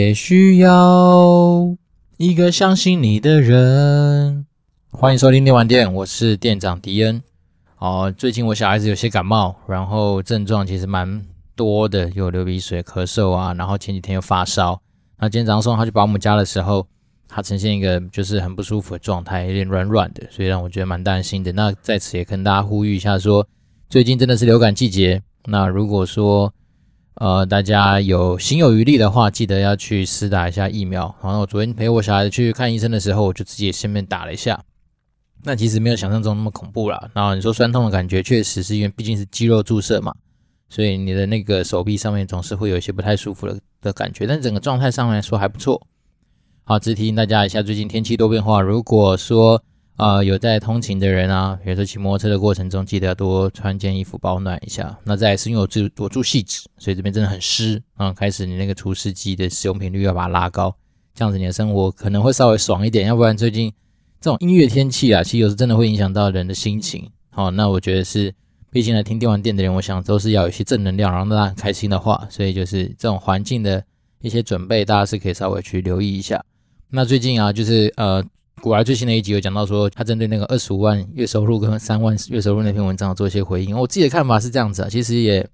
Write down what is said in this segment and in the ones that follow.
也需要一个相信你的人。欢迎收听电玩店，我是店长迪恩。哦，最近我小孩子有些感冒，然后症状其实蛮多的，有流鼻水、咳嗽啊，然后前几天又发烧。那今天早上送他去保姆家的时候，他呈现一个就是很不舒服的状态，有点软软的，所以让我觉得蛮担心的。那在此也跟大家呼吁一下，说最近真的是流感季节。那如果说呃，大家有心有余力的话，记得要去施打一下疫苗。然后我昨天陪我小孩子去看医生的时候，我就自己顺便打了一下。那其实没有想象中那么恐怖啦。然后你说酸痛的感觉，确实是因为毕竟是肌肉注射嘛，所以你的那个手臂上面总是会有一些不太舒服的的感觉。但整个状态上来说还不错。好，只提醒大家一下，最近天气多变化。如果说、呃，有在通勤的人啊，比如说骑摩托车的过程中，记得要多穿件衣服保暖一下。那再来是因为我住我住细致，所以这边真的很湿啊。开始你那个除湿机的使用频率要把它拉高，这样子你的生活可能会稍微爽一点。要不然最近这种阴郁天气啊，其实有时真的会影响到人的心情。好，那我觉得是，毕竟来听电玩店的人，我想都是要有一些正能量，让大家很开心的话，所以就是这种环境的一些准备，大家是可以稍微去留意一下。那最近啊，就是呃。股癌最新的一集有讲到说，他针对那个二十五万月收入跟三万月收入那篇文章做一些回应。我自己的看法是这样子啊，其实也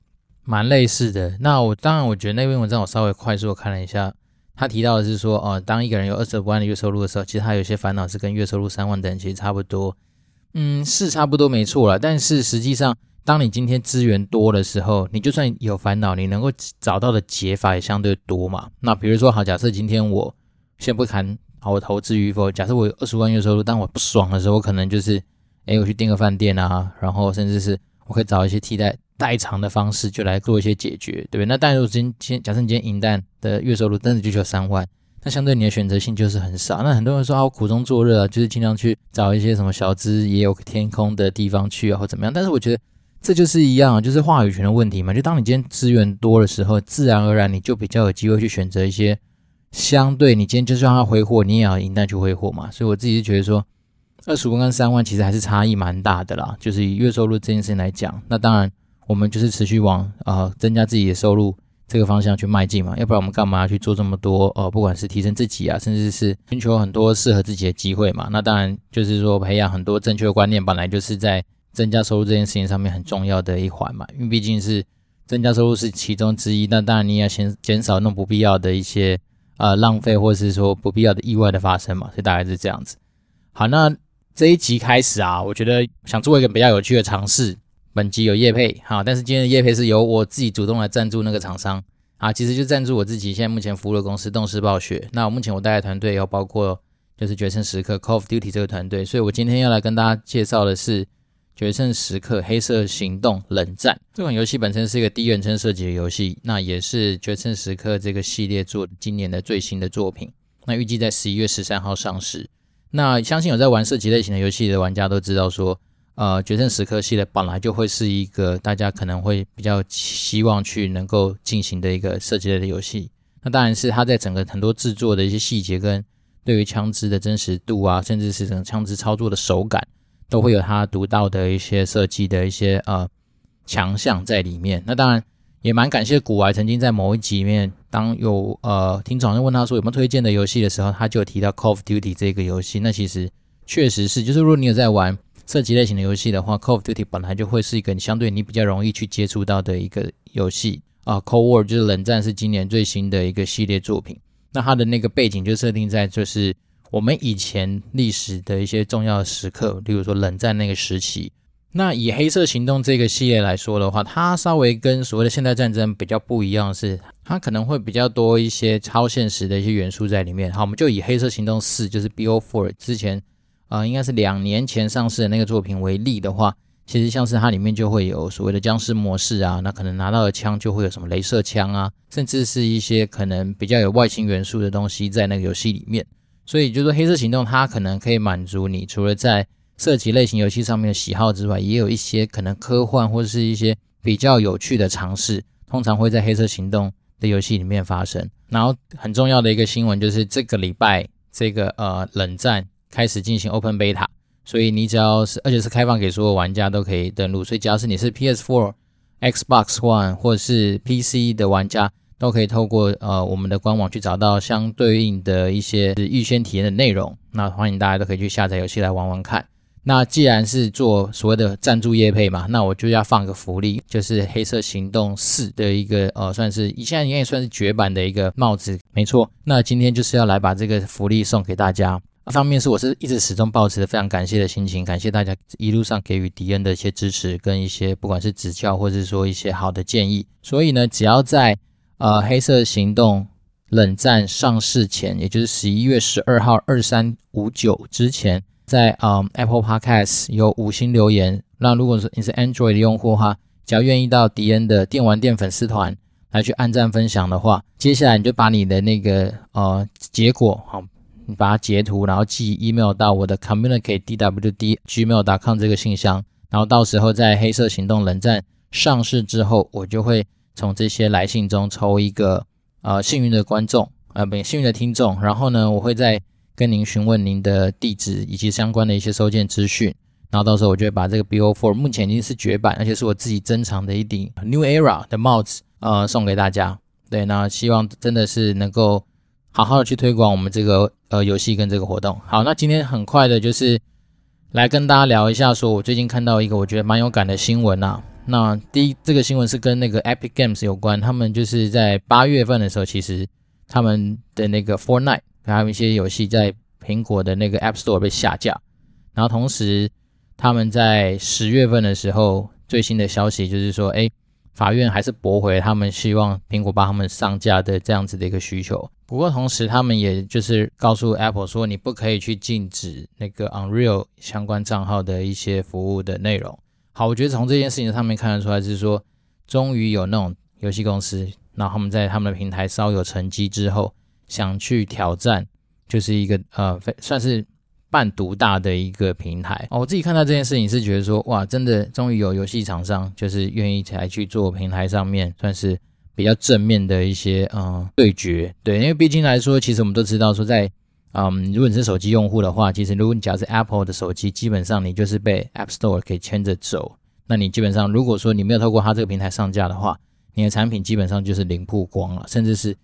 蛮类似的。那我当然我觉得那篇文章我稍微快速的看了一下，他提到的是说，哦，当一个人有二十五万的月收入的时候，其实他有些烦恼是跟月收入三万的人其实差不多。嗯，是差不多没错了。但是实际上，当你今天资源多的时候，你就算有烦恼，你能够找到的解法也相对多嘛。那比如说，好，假设今天我先不谈。我投资与否？假设我有二十万月收入，但我不爽的时候，我可能就是，哎，我去订个饭店啊，然后甚至是我可以找一些替代代偿的方式，就来做一些解决，对不对？那但如果今天假设你今天银弹的月收入真的就只有三万，那相对你的选择性就是很少。那很多人说啊，我苦中作乐啊，就是尽量去找一些什么小资也有天空的地方去啊，或怎么样。但是我觉得这就是一样，就是话语权的问题嘛。就当你今天资源多的时候，自然而然你就比较有机会去选择一些。相对你今天就算要挥霍，你也要银弹去挥霍嘛。所以我自己是觉得说，二十五万跟三万其实还是差异蛮大的啦。就是以月收入这件事情来讲，那当然我们就是持续往呃增加自己的收入这个方向去迈进嘛。要不然我们干嘛要去做这么多呃，不管是提升自己啊，甚至是寻求很多适合自己的机会嘛。那当然就是说培养很多正确的观念，本来就是在增加收入这件事情上面很重要的一环嘛。因为毕竟是增加收入是其中之一，那当然你也要先减少那种不必要的一些。呃，浪费或是说不必要的意外的发生嘛，所以大概是这样子。好，那这一集开始啊，我觉得想做一个比较有趣的尝试。本集有叶配，好，但是今天的叶配是由我自己主动来赞助那个厂商啊，其实就赞助我自己现在目前服务的公司动视暴雪。那我目前我带的团队要包括就是决胜时刻 Call of Duty 这个团队，所以我今天要来跟大家介绍的是。决胜时刻：黑色行动冷战这款游戏本身是一个第一人称射击的游戏，那也是决胜时刻这个系列做今年的最新的作品。那预计在十一月十三号上市。那相信有在玩射击类型的游戏的玩家都知道说，呃，决胜时刻系列本来就会是一个大家可能会比较希望去能够进行的一个射击类的游戏。那当然是它在整个很多制作的一些细节跟对于枪支的真实度啊，甚至是整个枪支操作的手感。都会有它独到的一些设计的一些呃强项在里面。那当然也蛮感谢古玩曾经在某一集里面，当有呃听众问他说有没有推荐的游戏的时候，他就提到 Call of Duty 这个游戏。那其实确实是，就是如果你有在玩射击类型的游戏的话，Call of Duty 本来就会是一个你相对你比较容易去接触到的一个游戏啊。Cold War 就是冷战，是今年最新的一个系列作品。那它的那个背景就设定在就是。我们以前历史的一些重要的时刻，例如说冷战那个时期，那以黑色行动这个系列来说的话，它稍微跟所谓的现代战争比较不一样的是，它可能会比较多一些超现实的一些元素在里面。好，我们就以黑色行动四，就是 BO Four 之前啊、应该是两年前上市的那个作品为例的话，其实像是它里面就会有所谓的僵尸模式啊，那可能拿到的枪就会有什么镭射枪啊，甚至是一些可能比较有外星元素的东西在那个游戏里面。所以就是说，黑色行动它可能可以满足你除了在射击类型游戏上面的喜好之外，也有一些可能科幻或者是一些比较有趣的尝试，通常会在黑色行动的游戏里面发生。然后很重要的一个新闻就是这个礼拜这个呃冷战开始进行 Open Beta，所以你只要是而且是开放给所有玩家都可以登录，所以只要是你是 PS4、Xbox One 或是 PC 的玩家，都可以透过呃我们的官网去找到相对应的一些预先体验的内容。那欢迎大家都可以去下载游戏来玩玩看。那既然是做所谓的赞助业配嘛，那我就要放个福利，就是《黑色行动四》的一个呃，算是现在应该也算是绝版的一个帽子，没错。那今天就是要来把这个福利送给大家。一方面是我是一直始终保持着非常感谢的心情，感谢大家一路上给予迪恩的一些支持跟一些不管是指教或者说一些好的建议。所以呢，只要在呃《黑色行动》冷战上市前，也就是十一月十二号二三五九之前。在嗯、Apple Podcast 有五星留言，那如果说你是 Android 的用户的话，只要愿意到迪恩的电玩店粉丝团来去按赞分享的话，接下来你就把你的那个呃结果好，你把它截图，然后寄 email 到我的 communicate dwd gmail.com 这个信箱，然后到时候在黑色行动冷战上市之后，我就会从这些来信中抽一个呃幸运的观众，呃不幸运的听众，然后呢，我会再。跟您询问您的地址以及相关的一些收件资讯，然后到时候我就会把这个 BO4 目前已经是绝版，而且是我自己珍藏的一顶 New Era 的帽子，呃，送给大家。对，那希望真的是能够好好的去推广我们这个呃游戏跟这个活动。好，那今天很快的就是来跟大家聊一下，说我最近看到一个我觉得蛮有感的新闻啊。那第一，这个新闻是跟那个 Epic Games 有关，他们就是在八月份的时候，其实他们的那个 Fortnite。还有一些游戏在苹果的那个 App Store 被下架，然后同时他们在十月份的时候最新的消息就是说，哎，法院还是驳回他们希望苹果帮他们上架的这样子的一个需求。不过同时他们也就是告诉 Apple 说，你不可以去禁止那个 Unreal 相关账号的一些服务的内容。好，我觉得从这件事情上面看得出来，是说终于有那种游戏公司，然后他们在他们的平台稍有成绩之后。想去挑战，就是一个呃，算是半独大的一个平台哦。我自己看到这件事情是觉得说，哇，真的终于有游戏厂商就是愿意才去做平台上面算是比较正面的一些呃对决。对，因为毕竟来说，其实我们都知道说，在嗯，如果你是手机用户的话，其实如果你假如是 Apple 的手机，基本上你就是被 App Store 给牵着走。那你基本上如果说你没有透过它这个平台上架的话，你的产品基本上就是零曝光了，甚至是。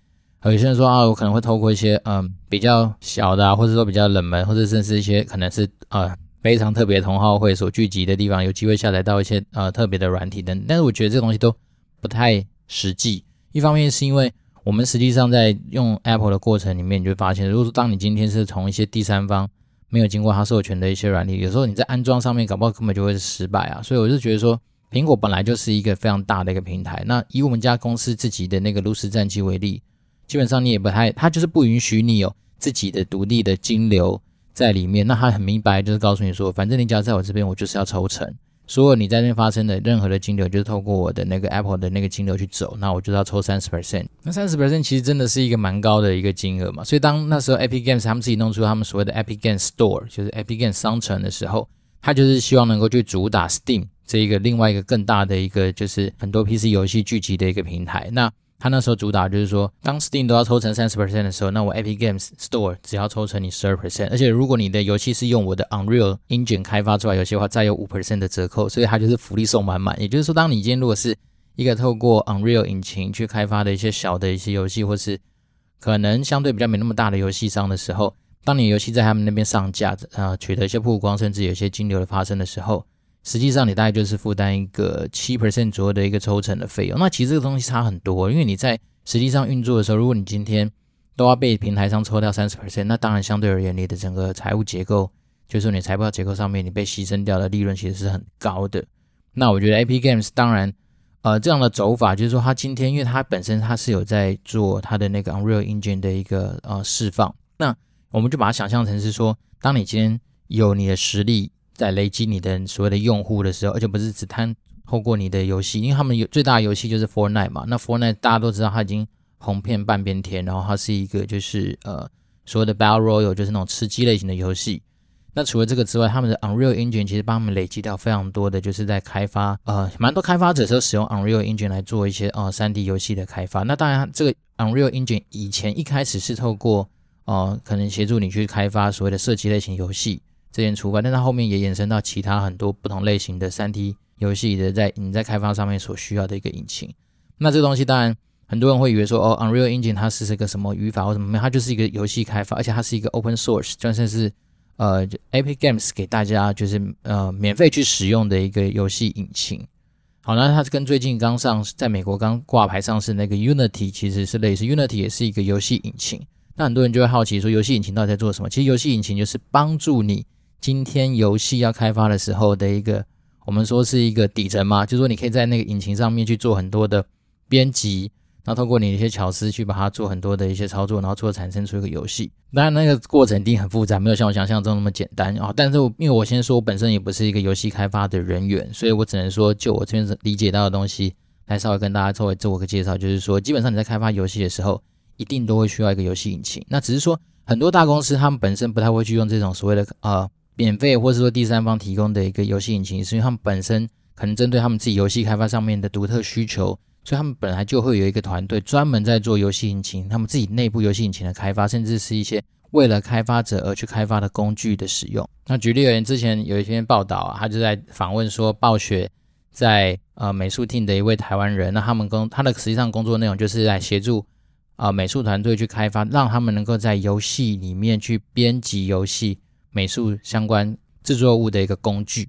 有些人说啊，我可能会透过一些嗯比较小的啊，或者说比较冷门，或者甚至一些可能是呃非常特别同好会所聚集的地方，有机会下载到一些呃特别的软体等。但是我觉得这东西都不太实际。一方面是因为我们实际上在用 Apple 的过程里面，你就会发现，如果说当你今天是从一些第三方没有经过它授权的一些软体，有时候你在安装上面搞不好根本就会是失败啊。所以我就觉得说，苹果本来就是一个非常大的一个平台。那以我们家公司自己的那个炉石战机为例。基本上你也不太，他就是不允许你有自己的独立的金流在里面。那他很明白，就是告诉你说，反正你只要在我这边，我就是要抽成。所有你在那边发生的任何的金流，就是透过我的那个 Apple 的那个金流去走，那我就要抽三十 percent。那三十 percent 其实真的是一个蛮高的一个金额嘛。所以当那时候 Epic Games 他们自己弄出他们所谓的 Epic Games Store，就是 Epic Games 商城的时候，他就是希望能够去主打 Steam 这一个另外一个更大的一个就是很多 PC 游戏聚集的一个平台。那他那时候主打就是说，当 Steam 都要抽成三十 percent 的时候，那我 Epic Games Store 只要抽成你十二 percent，而且如果你的游戏是用我的 Unreal Engine 开发出来游戏的话，再有五 percent 的折扣，所以它就是福利送满满。也就是说，当你今天如果是一个透过 Unreal 引擎去开发的一些小的一些游戏，或是可能相对比较没那么大的游戏商的时候，当你游戏在他们那边上架，呃，取得一些曝光，甚至有一些金流的发生的时候。实际上，你大概就是负担一个七 percent 左右的一个抽成的费用。那其实这个东西差很多，因为你在实际上运作的时候，如果你今天都要被平台上抽掉三十 percent，那当然相对而言，你的整个财务结构，就是说你财报结构上面你被牺牲掉的利润其实是很高的。那我觉得 A P Games 当然，呃，这样的走法就是说，它今天因为它本身它是有在做它的那个 Unreal Engine 的一个呃释放，那我们就把它想象成是说，当你今天有你的实力。在累积你的所谓的用户的时候，而且不是只摊透过你的游戏，因为他们有最大的游戏就是 Fortnite 嘛。那 Fortnite 大家都知道，它已经红遍半边天，然后它是一个就是呃所谓的 Battle Royale，就是那种吃鸡类型的游戏。那除了这个之外，他们的 Unreal Engine 其实帮他们累积掉非常多的，就是在开发呃蛮多开发者都使用 Unreal Engine 来做一些呃 3D 游戏的开发。那当然，这个 Unreal Engine 以前一开始是透过呃可能协助你去开发所谓的射击类型游戏。这件出发，但它后面也延伸到其他很多不同类型的三 D 游戏的，在你在开发上面所需要的一个引擎。那这个东西当然很多人会以为说，哦，Unreal Engine 它是这个什么语法或什么，它就是一个游戏开发，而且它是一个 Open Source，就算是呃 Epic Games 给大家就是呃免费去使用的一个游戏引擎。好，那它跟最近刚上在美国刚挂牌上市那个 Unity 其实是类似，Unity 也是一个游戏引擎。那很多人就会好奇说，游戏引擎到底在做什么？其实游戏引擎就是帮助你今天游戏要开发的时候的一个，我们说是一个底层嘛，就是说你可以在那个引擎上面去做很多的编辑。然后通过你的一些巧思去把它做很多的一些操作，然后最后产生出一个游戏。当然那个过程一定很复杂，没有像我想象中那么简单啊。但是因为我先说，我本身也不是一个游戏开发的人员，所以我只能说就我这边理解到的东西来稍微跟大家稍微做个介绍。就是说，基本上你在开发游戏的时候，一定都会需要一个游戏引擎。那只是说很多大公司他们本身不太会去用这种所谓的呃免费或者说第三方提供的一个游戏引擎，是因为他们本身可能针对他们自己游戏开发上面的独特需求。所以他们本来就会有一个团队专门在做游戏引擎，他们自己内部游戏引擎的开发，甚至是一些为了开发者而去开发的工具的使用。那举例而言，之前有一篇报道啊，他就在访问说，暴雪在呃美术厅的一位台湾人，那他们工他的实际上工作内容就是在协助啊、呃、美术团队去开发，让他们能够在游戏里面去编辑游戏 美术相关制作物的一个工具。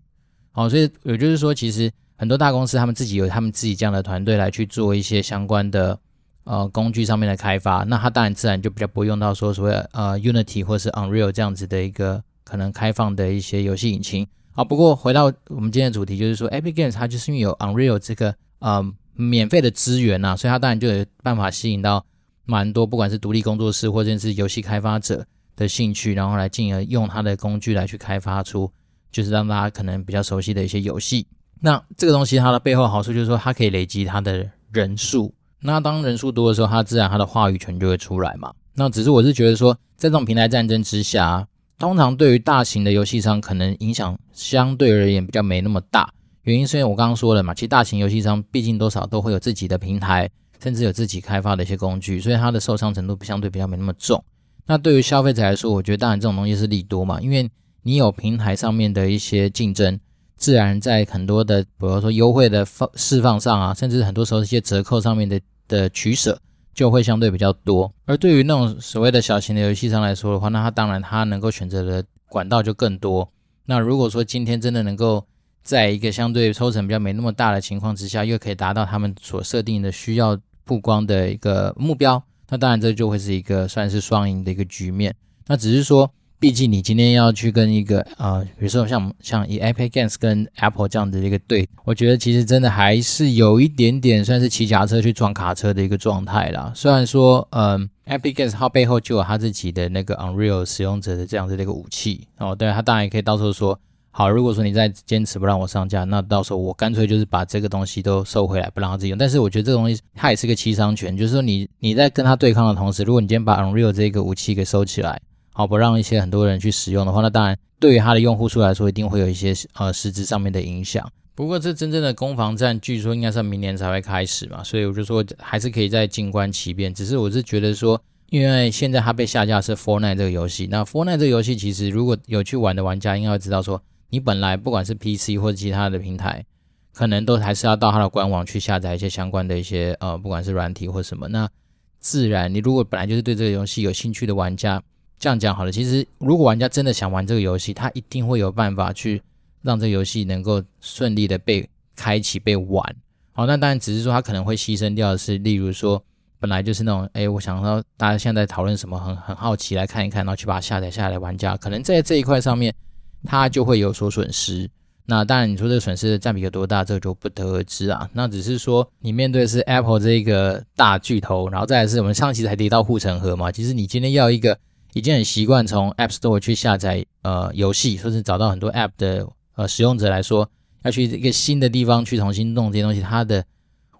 好，所以也就是说，其实。很多大公司他们自己有他们自己这样的团队来去做一些相关的呃工具上面的开发，那他当然自然就比较不会用到说所谓呃 Unity 或是 Unreal 这样子的一个可能开放的一些游戏引擎啊。不过回到我们今天的主题，就是说 Epic Games 它就是因为有 Unreal 这个呃免费的资源呐、啊，所以它当然就有办法吸引到蛮多不管是独立工作室或者是游戏开发者的兴趣，然后来进而用它的工具来去开发出就是让大家可能比较熟悉的一些游戏。那这个东西它的背后好处就是说，它可以累积它的人数。那当人数多的时候，它自然它的话语权就会出来嘛。那只是我是觉得说，在这种平台战争之下，通常对于大型的游戏商可能影响相对而言比较没那么大。原因是因为我刚刚说了嘛，其实大型游戏商毕竟多少都会有自己的平台，甚至有自己开发的一些工具，所以它的受伤程度相对比较没那么重。那对于消费者来说，我觉得当然这种东西是利多嘛，因为你有平台上面的一些竞争。自然在很多的，比如说优惠的放释放上啊，甚至很多时候一些折扣上面的的取舍就会相对比较多。而对于那种所谓的小型的游戏商来说的话，那他当然他能够选择的管道就更多。那如果说今天真的能够在一个相对抽成比较没那么大的情况之下，又可以达到他们所设定的需要曝光的一个目标，那当然这就会是一个算是双赢的一个局面。那只是说。毕竟你今天要去跟一个呃，比如说像像以 Epic Games 跟 Apple 这样的一个对，我觉得其实真的还是有一点点算是骑脚车去撞卡车的一个状态啦。虽然说，嗯、呃、，Epic Games 它背后就有他自己的那个 Unreal 使用者的这样子的一个武器哦，对，他当然也可以到时候说，好，如果说你再坚持不让我上架，那到时候我干脆就是把这个东西都收回来，不让他自己用。但是我觉得这个东西它也是个七伤拳，就是说你你在跟他对抗的同时，如果你今天把 Unreal 这个武器给收起来。好，不让一些很多人去使用的话，那当然对于它的用户数来说，一定会有一些呃实质上面的影响。不过这真正的攻防战，据说应该是明年才会开始嘛，所以我就说还是可以再静观其变。只是我是觉得说，因为现在它被下架是 Fortnite 这个游戏，那 Fortnite 这个游戏其实如果有去玩的玩家，应该会知道说，你本来不管是 PC 或者其他的平台，可能都还是要到它的官网去下载一些相关的一些呃，不管是软体或什么。那自然你如果本来就是对这个游戏有兴趣的玩家。这样讲好了，其实如果玩家真的想玩这个游戏，他一定会有办法去让这个游戏能够顺利的被开启、被玩。好，那当然只是说他可能会牺牲掉的是，例如说本来就是那种，哎，我想到大家现在讨论什么，很很好奇来看一看，然后去把它下载下来玩家，可能在这一块上面他就会有所损失。那当然你说这个损失的占比有多大，这个就不得而知啊。那只是说你面对的是 Apple 这一个大巨头，然后再来是我们上期才提到护城河嘛，其实你今天要一个。已经很习惯从 App Store 去下载呃游戏，或是找到很多 App 的呃使用者来说，要去一个新的地方去重新弄这些东西，它的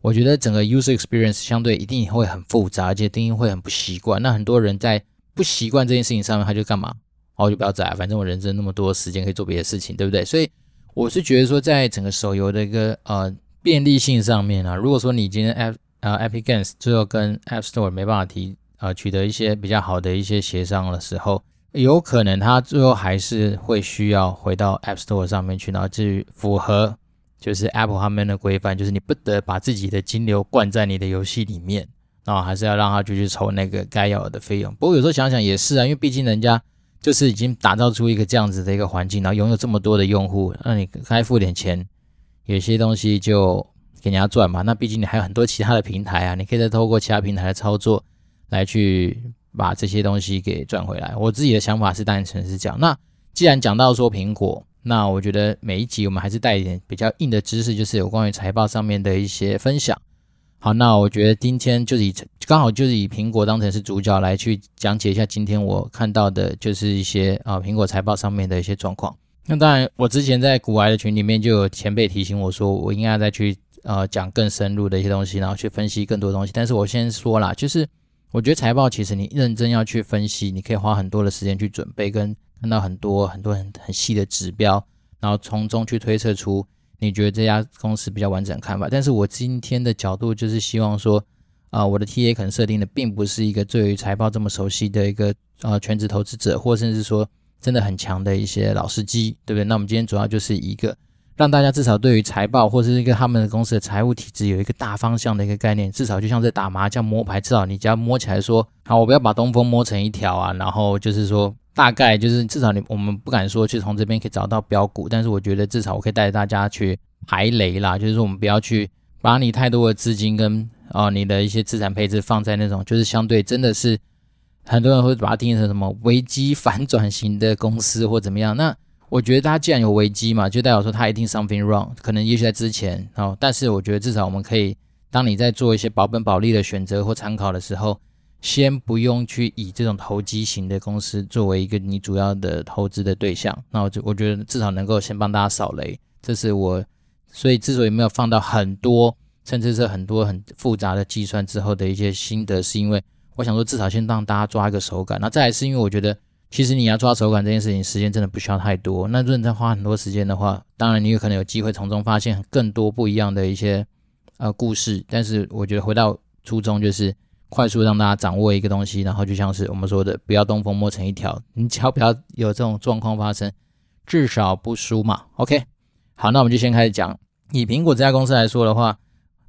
我觉得整个 User Experience 相对一定会很复杂，而且一定会很不习惯。那很多人在不习惯这件事情上面，他就干嘛？哦，就不要载，反正我人生那么多时间可以做别的事情，对不对？所以我是觉得说，在整个手游的一个呃便利性上面啊，如果说你今天 App 呃 Epic Games 最后跟 App Store 没办法提。呃，取得一些比较好的一些协商的时候，有可能他最后还是会需要回到 App Store 上面去，然后去符合就是 Apple 他们的规范，就是你不得把自己的金流灌在你的游戏里面。然后还是要让他继续抽那个该要的费用。不过有时候想想也是啊，因为毕竟人家就是已经打造出一个这样子的一个环境，然后拥有这么多的用户，那你该付点钱，有些东西就给人家赚嘛。那毕竟你还有很多其他的平台啊，你可以再透过其他平台的操作来去把这些东西给赚回来。我自己的想法是单纯是这样。那既然讲到说苹果，那我觉得每一集我们还是带一点比较硬的知识，就是有关于财报上面的一些分享。好，那我觉得今天就是以刚好就是以苹果当成是主角来去讲解一下今天我看到的，就是一些啊苹果财报上面的一些状况。那当然，我之前在股癌的群里面就有前辈提醒我说，我应该再去呃讲更深入的一些东西，然后去分析更多东西。但是我先说啦，就是我觉得财报其实你认真要去分析，你可以花很多的时间去准备跟。看到很多很多很很细的指标，然后从中去推测出你觉得这家公司比较完整看法。但是我今天的角度就是希望说，啊、我的 TA 可能设定的并不是一个对于财报这么熟悉的一个呃全职投资者，或甚至说真的很强的一些老司机，对不对？那我们今天主要就是一个让大家至少对于财报或是一个他们的公司的财务体制有一个大方向的一个概念，至少就像在打麻将摸牌，至少你只要摸起来说，好，我不要把东风摸成一条啊，然后就是说。大概就是至少你我们不敢说去从这边可以找到标股，但是我觉得至少我可以带着大家去排雷啦，就是说我们不要去把你太多的资金跟啊、你的一些资产配置放在那种就是相对真的是很多人会把它定义成什么危机反转型的公司或怎么样。那我觉得它既然有危机嘛，就代表说它一定 something wrong，可能也许在之前哦，但是我觉得至少我们可以当你在做一些保本保利的选择或参考的时候。先不用去以这种投机型的公司作为一个你主要的投资的对象，那我就我觉得至少能够先帮大家扫雷，这是我所以之所以没有放到很多，甚至是很多很复杂的计算之后的一些心得，是因为我想说至少先让大家抓一个手感，那再来是因为我觉得其实你要抓手感这件事情，时间真的不需要太多，那如果你再花很多时间的话，当然你有可能有机会从中发现更多不一样的一些呃故事，但是我觉得回到初衷就是。快速让大家掌握一个东西，然后就像是我们说的，不要东风摸成一条，你只要不要有这种状况发生，至少不输嘛。OK，好，那我们就先开始讲。以苹果这家公司来说的话，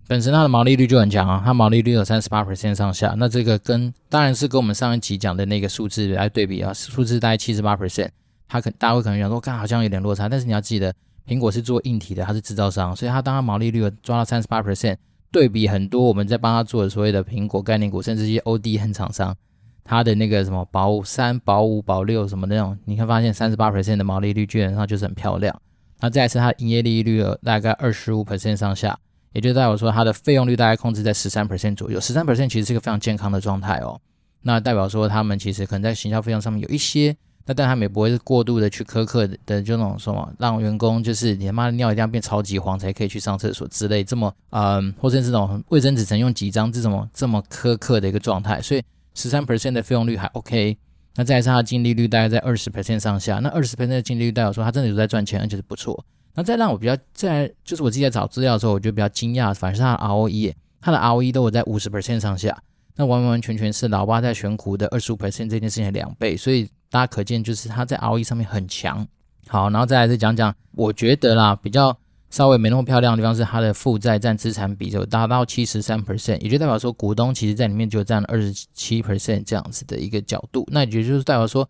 本身它的毛利率就很强啊，它毛利率有三十八 percent 上下。那这个跟当然是跟我们上一集讲的那个数字来对比啊，数字大概七十八 percent，它可大家会可能想说，看好像有点落差，但是你要记得，苹果是做硬体的，它是制造商，所以它当它毛利率抓到三十八 percent。对比很多我们在帮他做的所谓的苹果概念股，甚至一些 ODM 厂商，他的那个什么保三、保五、保六什么那种，你会发现三十八 percent 的毛利率基本上就是很漂亮。那再来是它营业利率大概二十五 percent 上下，也就代表说它的费用率大概控制在十三 percent 左右，十三 percent 其实是一个非常健康的状态哦。那代表说他们其实可能在行销费用上面有一些。那但他们也不会是过度的去苛刻的，的这种什么，让员工就是你他妈的尿一定要变超级黄才可以去上厕所之类这么，嗯，或者是这种卫生纸只能用几张这种这么苛刻的一个状态，所以十三 percent 的费用率还 OK。那再加上它净利率大概在二十 percent 上下，那二十 percent 的净利率代表说它真的有在赚钱，而且是不错。那再让我比较在就是我自己在找资料的时候，我觉得比较惊讶，反而是它的 ROE，它的 ROE 都有在五十 percent 上下，那完完全全是老爸在选股的二十五 percent 这件事情的两倍，所以。大家可见，就是它在 ROE 上面很强。好，然后再来再讲讲，我觉得啦，比较稍微没那么漂亮的地方是它的负债占资产比就达到七十三 percent，也就代表说股东其实在里面就占了二十七 percent 这样子的一个角度。那也就是代表说，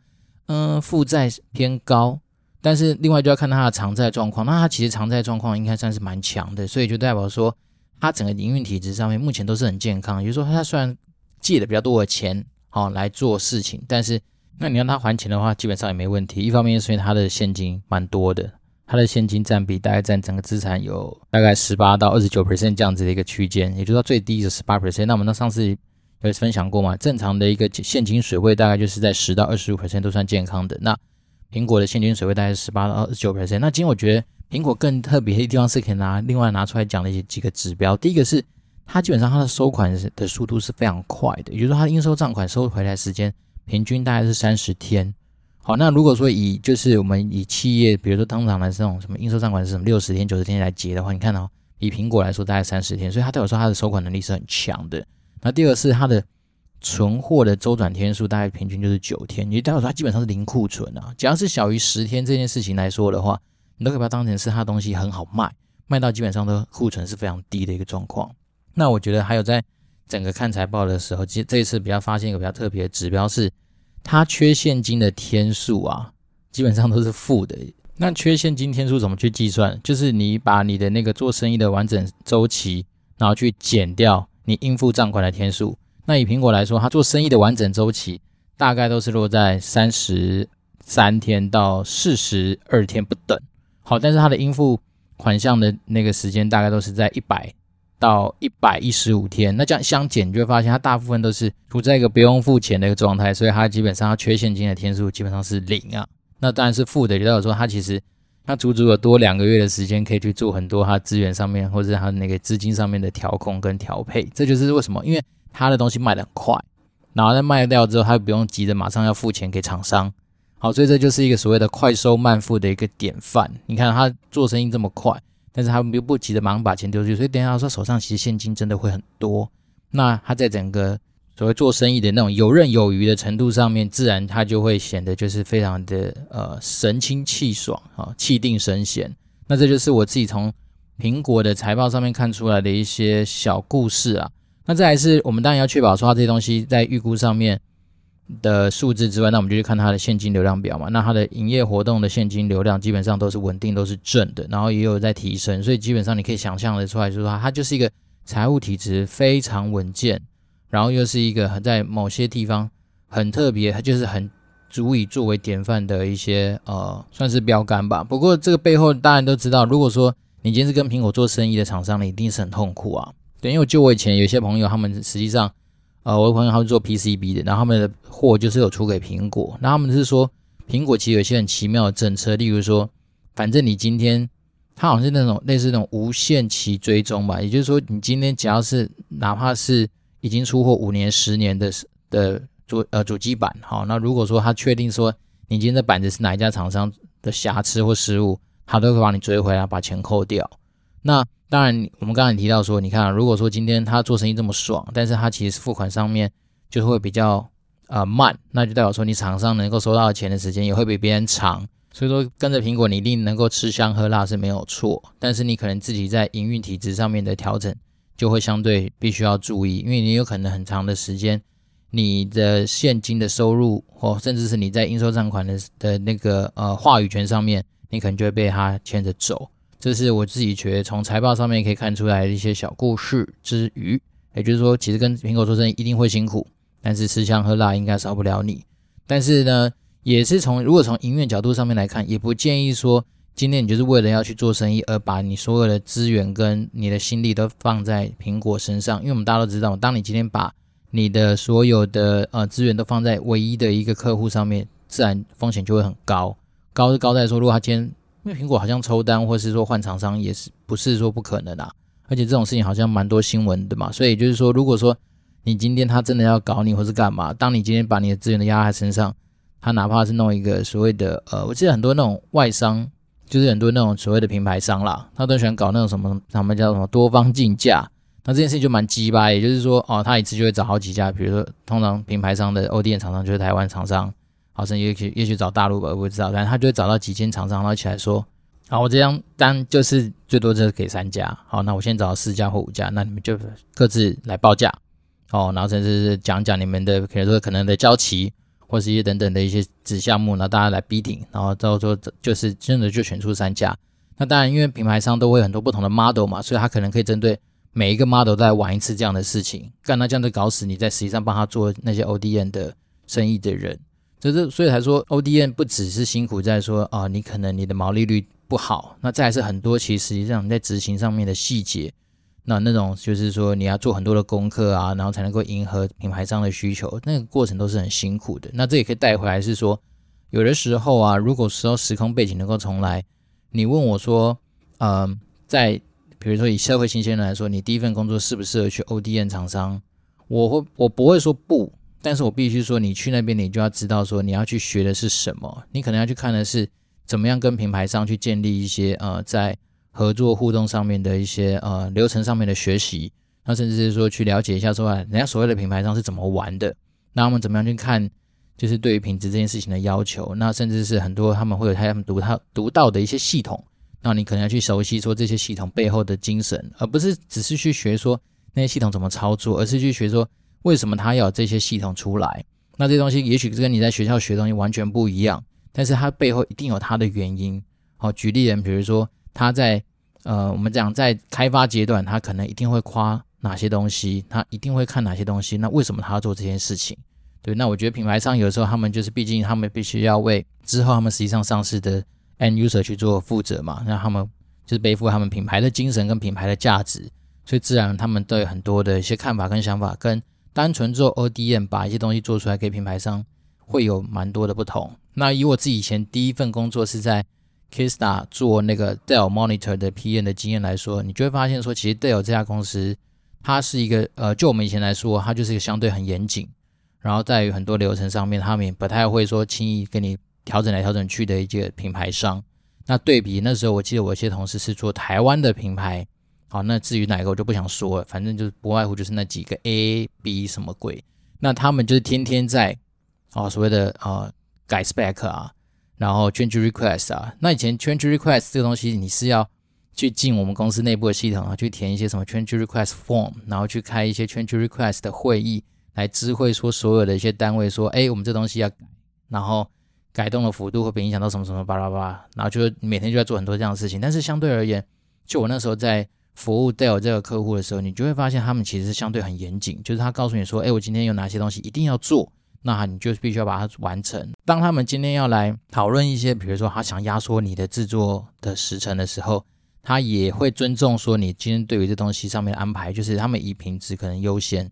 嗯，负债偏高，但是另外就要看它的偿债状况。那它其实偿债状况应该算是蛮强的，所以就代表说，它整个营运体质上面目前都是很健康。也就是说，它虽然借了比较多的钱，好来做事情，但是。那你让他还钱的话，基本上也没问题。一方面是因为他的现金蛮多的，他的现金占比大概占整个资产有大概十八到二十九 percent 这样子的一个区间，也就是说最低是十八 percent。那我们那上次有分享过嘛，正常的一个现金水位大概就是在十到二十五 percent 都算健康的。那苹果的现金水位大概是十八到二十九 percent。那今天我觉得苹果更特别的地方是可以拿另外拿出来讲的一些几个指标。第一个是它基本上它的收款的速度是非常快的，也就是说它应收账款收回来时间。平均大概是三十天，好，那如果说以就是我们以企业，比如说通常的这种什么应收账款是什么六十天、九十天来结的话，你看哦，以苹果来说大概三十天，所以它代表说它的收款能力是很强的。那第二个是它的存货的周转天数大概平均就是九天，也代表说它基本上是零库存啊。只要是小于十天这件事情来说的话，你都可以把它当成是它的东西很好卖，卖到基本上都库存是非常低的一个状况。那我觉得还有在整个看财报的时候，其实这一次比较发现一个比较特别的指标是，它缺现金的天数啊，基本上都是负的。那缺现金天数怎么去计算？就是你把你的那个做生意的完整周期，然后去减掉你应付账款的天数。那以苹果来说，它做生意的完整周期大概都是落在三十三天到四十二天不等。好，但是它的应付款项的那个时间大概都是在一百到一百一十五天。那这样相减，你就会发现它大部分都是处在一个不用付钱的一个状态，所以它基本上它缺现金的天数基本上是零啊。那当然是负的，也代表说它其实它足足有多两个月的时间可以去做很多它资源上面或者它那个资金上面的调控跟调配。这就是为什么，因为他的东西卖得很快，然后在卖掉之后，他不用急着马上要付钱给厂商。好，所以这就是一个所谓的快收慢付的一个典范。你看他做生意这么快，但是他们又不急着忙把钱丢出去，所以等一下说手上其实现金真的会很多。那他在整个所谓做生意的那种游刃有余的程度上面，自然他就会显得就是非常的呃神清气爽啊，气定神闲。那这就是我自己从苹果的财报上面看出来的一些小故事啊。那再来是我们当然要确保说它这些东西在预估上面的数字之外，那我们就去看它的现金流量表嘛。那它的营业活动的现金流量基本上都是稳定，都是正的，然后也有在提升，所以基本上你可以想象的出来，就是说它就是一个财务体质非常稳健，然后又是一个在某些地方很特别，它就是很足以作为典范的一些呃，算是标杆吧。不过这个背后大家都知道，如果说你今天是跟苹果做生意的厂商，你一定是很痛苦啊。对，因为就我以前有些朋友，他们实际上，呃，我的朋友他们做 PCB 的，然后他们的货就是有出给苹果，那他们是说，苹果其实有些很奇妙的政策，例如说，反正你今天，它好像是那种类似那种无限期追踪吧，也就是说，你今天只要是哪怕是已经出货五年、十年的的主呃主机板，好，那如果说他确定说你今天的板子是哪一家厂商的瑕疵或失误，他都会帮你追回来，把钱扣掉，那。当然，我们刚才提到说，你看，如果说今天他做生意这么爽，但是他其实付款上面就会比较呃慢，那就代表说你厂商能够收到钱的时间也会比别人长。所以说跟着苹果，你一定能够吃香喝辣是没有错，但是你可能自己在营运体质上面的调整就会相对必须要注意，因为你有可能很长的时间，你的现金的收入或甚至是你在应收账款的的那个呃话语权上面，你可能就会被他牵着走。这是我自己觉得从财报上面可以看出来的一些小故事之余，也就是说，其实跟苹果做生意一定会辛苦，但是吃香喝辣应该少不了你。但是呢，也是从如果从营运角度上面来看，也不建议说今天你就是为了要去做生意而把你所有的资源跟你的心力都放在苹果身上，因为我们大家都知道，当你今天把你的所有的呃资源都放在唯一的一个客户上面，自然风险就会很高。高是高在说，如果他今天因为苹果好像抽单，或是说换厂商，也是不是说不可能啊？而且这种事情好像蛮多新闻的嘛，所以就是说，如果说你今天他真的要搞你，或是干嘛，当你今天把你的资源都压在身上，他哪怕是弄一个所谓的呃，我记得很多那种外商，就是很多那种所谓的品牌商啦，他都喜欢搞那种什么，他们叫什么多方竞价，那这件事情就蛮鸡巴，也就是说，哦，他一次就会找好几家，比如说通常品牌商的 ODM 厂商就是台湾厂商。好像也许也许找大陆吧，我不知道，但是他就会找到几间厂商，然后起来说，好，我这张单就是最多就是给三家，好，那我先找四家或五家，那你们就各自来报价，哦，然后甚至是讲讲你们的，比如说可能的交期，或是一些等等的一些子项目，然后大家来比拼然后到时候就是真的就选出三家。那当然，因为品牌商都会有很多不同的 model 嘛，所以他可能可以针对每一个 model 再玩一次这样的事情，干那这样子搞死你在实际上帮他做那些 ODM 的生意的人。就是所以才说，ODM 不只是辛苦在说啊，你可能你的毛利率不好，那再来是很多其实实际上你在执行上面的细节，那那种就是说你要做很多的功课啊，然后才能够迎合品牌商的需求，那个过程都是很辛苦的。那这也可以带回来是说，有的时候啊，如果说时空背景能够重来，你问我说，嗯，在比如说以社会新鲜人来说，你第一份工作适不适合去 ODM 厂商？我会我不会说不。但是我必须说，你去那边，你就要知道说，你要去学的是什么。你可能要去看的是，怎么样跟品牌商去建立一些呃，在合作互动上面的一些呃流程上面的学习。那甚至是说去了解一下说，人家所谓的品牌商是怎么玩的。那我们怎么样去看，就是对于品质这件事情的要求。那甚至是很多他们会有他们独他独到的一些系统。那你可能要去熟悉说这些系统背后的精神，而不是只是去学说。那些系统怎么操作，而是去学说为什么他要这些系统出来。那这东西也许是跟你在学校学东西完全不一样，但是它背后一定有它的原因。好，举例人，比如说他在呃，我们讲在开发阶段，他可能一定会夸哪些东西，他一定会看哪些东西。那为什么他要做这件事情？对，那我觉得品牌商有时候他们就是，毕竟他们必须要为之后他们实际上上市的 end user 去做负责嘛，那他们就是背负他们品牌的精神跟品牌的价值，所以自然他们都有很多的一些看法跟想法，跟单纯做 ODM 把一些东西做出来给品牌商会有蛮多的不同。那以我自己以前第一份工作是在 Kista 做那个 Dell Monitor 的 PM 的经验来说，你就会发现说，其实 Dell 这家公司它是一个呃，就我们以前来说，它就是一个相对很严谨。然后在于很多流程上面，他们也不太会说轻易跟你调整来调整去的一个品牌商。那对比那时候，我记得我一些同事是做台湾的品牌，好，那至于哪个我就不想说了，反正就是不外乎就是那几个 A、B 什么鬼。那他们就是天天在哦所谓的啊、改 spec 啊，然后 change request 啊。那以前 change request 这个东西，你是要去进我们公司内部的系统啊，去填一些什么 change request form，然后去开一些 change request 的会议。来知会说所有的一些单位说，哎，我们这东西要改，然后改动的幅度会不会影响到什么什么巴拉巴拉，然后就每天就在做很多这样的事情。但是相对而言，就我那时候在服务 Dell 这个客户的时候，你就会发现他们其实是相对很严谨，就是他告诉你说，哎，我今天有哪些东西一定要做，那你就必须要把它完成。当他们今天要来讨论一些，比如说他想压缩你的制作的时程的时候，他也会尊重说你今天对于这东西上面的安排，就是他们以品质可能优先。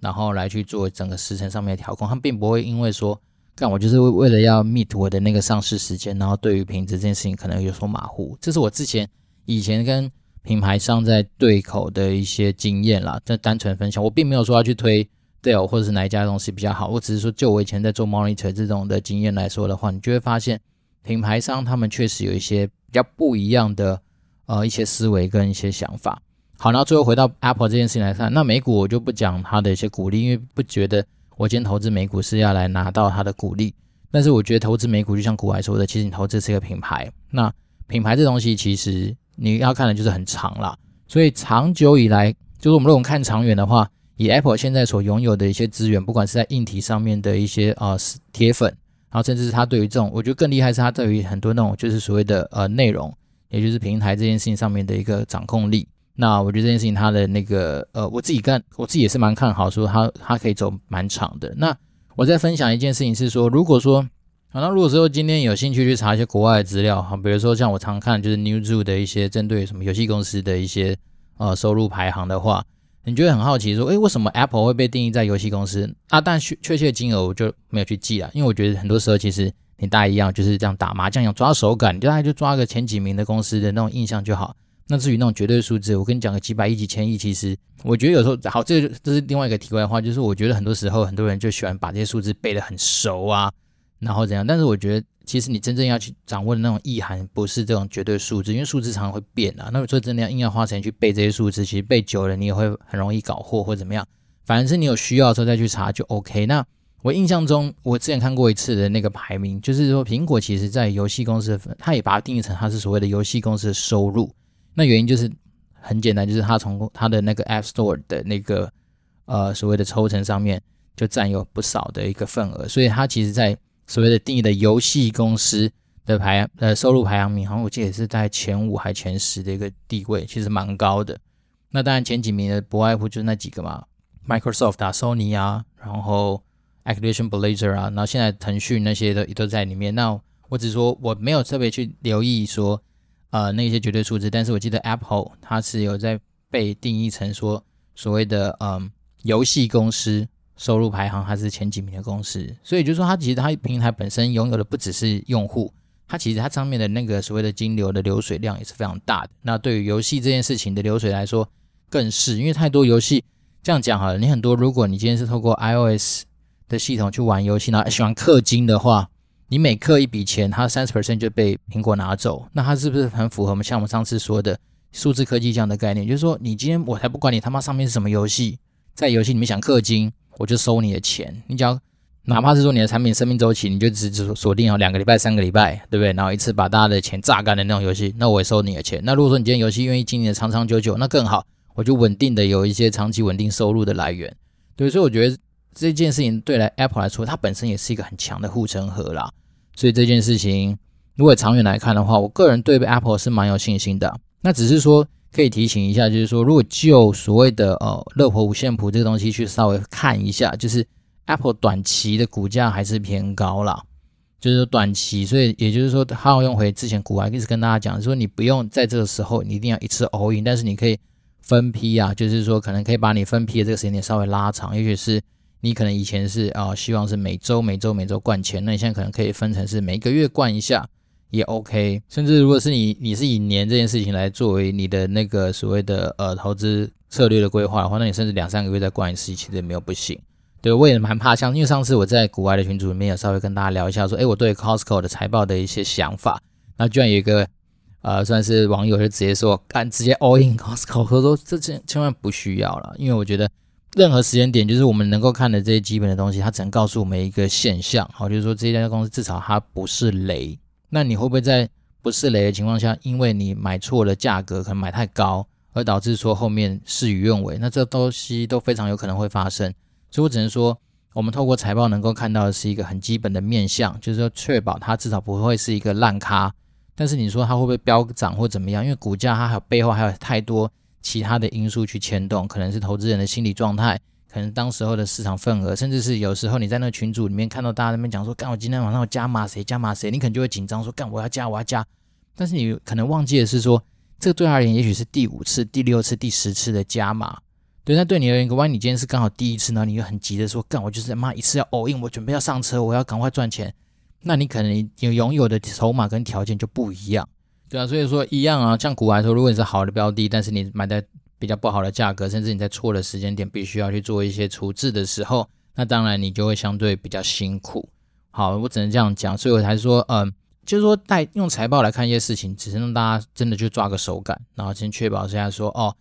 然后来去做整个时程上面的调控，他们并不会因为说，干我就是为为了要 meet 我的那个上市时间，然后对于品质这件事情可能有所马虎。这是我之前以前跟品牌商在对口的一些经验啦，这单纯分享，我并没有说要去推 Dell 或者是哪一家东西比较好，我只是说就我以前在做 monitor 这种的经验来说的话，你就会发现品牌商他们确实有一些比较不一样的呃一些思维跟一些想法。好，然后最后回到 Apple 这件事情来看，那美股我就不讲它的一些股利，因为不觉得我今天投资美股是要来拿到它的股利。但是我觉得投资美股就像股海说的，其实你投资是一个品牌，那品牌这东西其实你要看的就是很长啦。所以长久以来，就是我们如果看长远的话，以 Apple 现在所拥有的一些资源，不管是在硬体上面的一些呃铁粉，然后甚至是它对于这种，我觉得更厉害是它对于很多那种就是所谓的呃内容，也就是平台这件事情上面的一个掌控力。那我觉得这件事情，它的那个呃，我自己干，我自己也是蛮看好，说它它可以走蛮长的。那我再分享一件事情是说，如果说，好，那如果说今天有兴趣去查一些国外的资料，哈，比如说像我常看就是 Newzoo 的一些针对什么游戏公司的一些呃收入排行的话，你就会很好奇说，诶，为什么 Apple 会被定义在游戏公司啊？但确确切金额我就没有去记了，因为我觉得很多时候其实你大一样就是这样打麻将一样抓手感，你就大概就抓个前几名的公司的那种印象就好。那至于那种绝对数字，我跟你讲个几百亿、几千亿，其实我觉得有时候好，这这是另外一个题外话，就是我觉得很多时候很多人就喜欢把这些数字背得很熟啊，然后怎样？但是我觉得其实你真正要去掌握的那种意涵，不是这种绝对数字，因为数字常常会变啊。那么说真的要硬要花钱去背这些数字，其实背久了你也会很容易搞错或怎么样。反正是你有需要的时候再去查就 OK。那我印象中，我之前看过一次的那个排名，就是说苹果其实在游戏公司的，它也把它定义成它是所谓的游戏公司的收入。那原因就是很简单，就是它从它的那个 App Store 的那个呃所谓的抽成上面就占有不少的一个份额，所以它其实在所谓的定义的游戏公司的排呃收入排行名，好像我记得也是在前五还前十的一个地位，其实蛮高的。那当然前几名的不外乎就是那几个嘛，Microsoft 啊、Sony 啊，然后 Activision Blizzard 啊，然后现在腾讯那些都都在里面。那我只说我没有特别去留意说。呃，那些绝对数字，但是我记得 Apple 它是有在被定义成说所谓的嗯游戏公司收入排行，它是前几名的公司，所以就是说它其实它平台本身拥有的不只是用户，它其实它上面的那个所谓的金流的流水量也是非常大的。那对于游戏这件事情的流水来说，更是因为太多游戏这样讲好了，你很多如果你今天是透过 iOS 的系统去玩游戏，然后喜欢氪金的话。你每氪一笔钱，它三十 percent 就被苹果拿走，那它是不是很符合我们像我们上次说的数字科技这样的概念？就是说，你今天我才不管你他妈上面是什么游戏，在游戏里面想氪金，我就收你的钱。你只要哪怕是说你的产品生命周期，你就只只锁定好两个礼拜、三个礼拜，对不对？然后一次把大家的钱榨干的那种游戏，那我也收你的钱。那如果说你今天游戏愿意经营的长长久久，那更好，我就稳定的有一些长期稳定收入的来源。对，所以我觉得这件事情对来 Apple 来说，它本身也是一个很强的护城河啦。所以这件事情如果长远来看的话，我个人对 Apple 是蛮有信心的。那只是说可以提醒一下，就是说如果就所谓的呃乐活五线谱这个东西去稍微看一下，就是 Apple 短期的股价还是偏高啦。就是短期，所以也就是说，他要用回之前股还一直跟大家讲，说你不用在这个时候，你一定要一次 all in，但是你可以分批啊，就是说可能可以把你分批的这个时间点稍微拉长，尤其是你可能以前是啊、希望是每周每周每周灌钱，那你现在可能可以分成是每个月灌一下也 OK，甚至如果是你你是以年这件事情来作为你的那个所谓的呃投资策略的规划的话，那你甚至两三个月再灌一次，其实也没有不行。对，我也蛮怕，像因为上次我在国外的群组里面有稍微跟大家聊一下，说，哎，我对 Costco 的财报的一些想法，那居然有一个呃，算是网友就直接说，干直接 all in Costco，他说这千千万不需要了，因为我觉得任何时间点，就是我们能够看的这些基本的东西，它只能告诉我们一个现象，好，就是说这家公司至少它不是雷，那你会不会在不是雷的情况下，因为你买错了价格，可能买太高，而导致说后面事与愿违，那这东西都非常有可能会发生。所以我只能说，我们透过财报能够看到的是一个很基本的面向，就是说确保它至少不会是一个烂咖。但是你说它会不会飙涨或怎么样？因为股价它还有背后还有太多其他的因素去牵动，可能是投资人的心理状态，可能当时候的市场份额，甚至是有时候你在那群组里面看到大家在那边讲说，干我今天晚上要加码谁加码谁，你可能就会紧张说，干我要加我要加。但是你可能忘记的是说，这个对他而言也许是第五次、第六次、第十次的加码。对，那对你而言，万一你今天是刚好第一次呢，你又很急的说，干，我就是妈一次要 all in，我准备要上车，我要赶快赚钱，那你可能有拥有的筹码跟条件就不一样，对啊，所以说一样啊，像股来说，如果你是好的标的，但是你买的比较不好的价格，甚至你在错的时间点，必须要去做一些处置的时候，那当然你就会相对比较辛苦。好，我只能这样讲，所以我才说，嗯，就是说带用财报来看一些事情，只是让大家真的去抓个手感，然后先确保一下说，哦，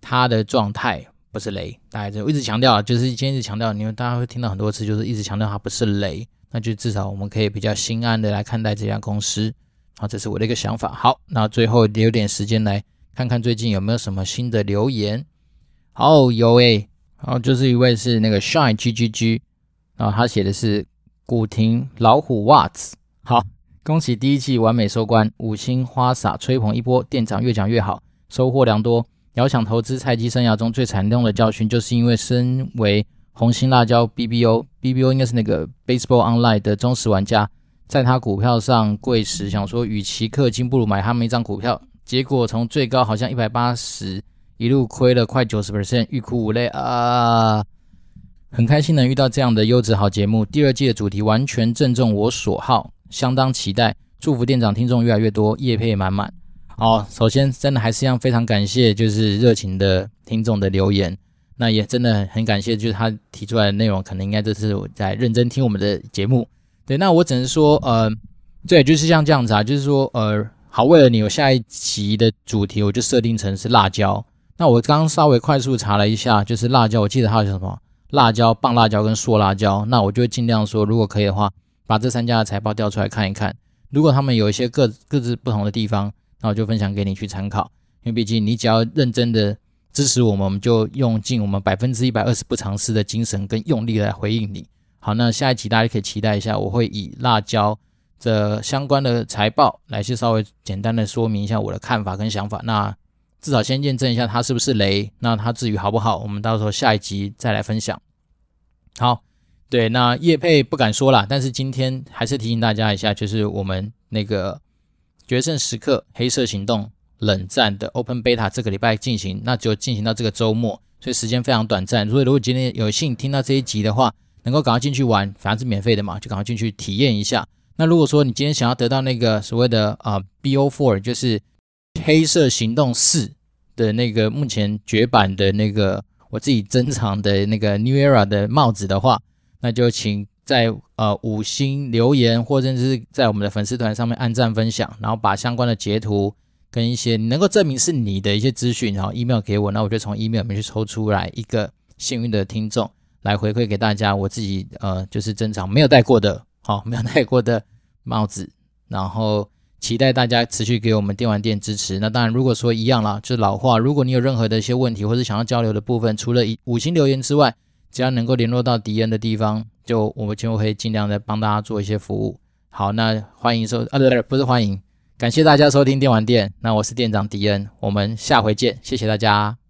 它的状态。不是雷，大家就一直强调，就是今天一直强调，因为大家会听到很多次，就是一直强调它不是雷，那就至少我们可以比较心安的来看待这家公司。好，这是我的一个想法。好，那最后留点时间来看看最近有没有什么新的留言。好，有诶、欸，好，就是一位是那个 Shine G G G，然后他写的是古亭老虎袜子。好，恭喜第一季完美收官，五星花洒吹捧一波，店长越讲越好，收获良多。遥想投资菜鸡生涯中最惨痛的教训，就是因为身为红心辣椒 BBO，BBO 应该是那个 Baseball Online 的忠实玩家，在他股票上柜时想说，与其氪金不如买他们一张股票，结果从最高好像一百八十一路亏了快九十 percent，欲哭无泪啊！很开心能遇到这样的优质好节目，第二季的主题完全正中我所好，相当期待，祝福店长听众越来越多，业配满满。好，首先真的还是一样非常感谢，就是热情的听众的留言，那也真的很感谢，就是他提出来的内容，可能应该都是我在认真听我们的节目。对，那我只能说，呃，对，就是像这样子啊，就是说，呃，好，为了你，我下一期的主题我就设定成是辣椒。那我刚刚稍微快速查了一下，就是辣椒，我记得它有什么辣椒、棒辣椒跟硕辣椒。那我就尽量说，如果可以的话，把这三家的财报调出来看一看，如果他们有一些各各自不同的地方。那我就分享给你去参考，因为毕竟你只要认真的支持我们，我们就用尽我们百分之一百二十不尝试的精神跟用力来回应你。好，那下一集大家可以期待一下，我会以辣椒的相关的财报来去稍微简单的说明一下我的看法跟想法。那至少先验证一下它是不是雷，那它至于好不好，我们到时候下一集再来分享。好，对，那叶佩不敢说啦，但是今天还是提醒大家一下，就是我们那个。决胜时刻黑色行动冷战的 Open Beta 这个礼拜进行，那就进行到这个周末，所以时间非常短暂。所以如果今天有幸听到这一集的话，能够赶快进去玩，反正是免费的嘛，就赶快进去体验一下。那如果说你今天想要得到那个所谓的啊、BO4，就是黑色行动四的那个目前绝版的那个我自己珍藏的那个 New Era 的帽子的话，那就请。在呃五星留言，或者是在我们的粉丝团上面按赞分享，然后把相关的截图跟一些你能够证明是你的一些资讯，然后 email 给我，那我就从 email 里面去抽出来一个幸运的听众来回馈给大家。我自己呃就是珍藏没有戴过的，好、哦、没有戴过的帽子，然后期待大家持续给我们电玩店支持。那当然，如果说一样啦，就是老话，如果你有任何的一些问题或者想要交流的部分，除了五星留言之外，只要能够联络到迪恩的地方，就我们就会尽量的帮大家做一些服务。好，那欢迎收啊，对对，不是欢迎，感谢大家收听电玩店。那我是店长迪恩，我们下回见，谢谢大家。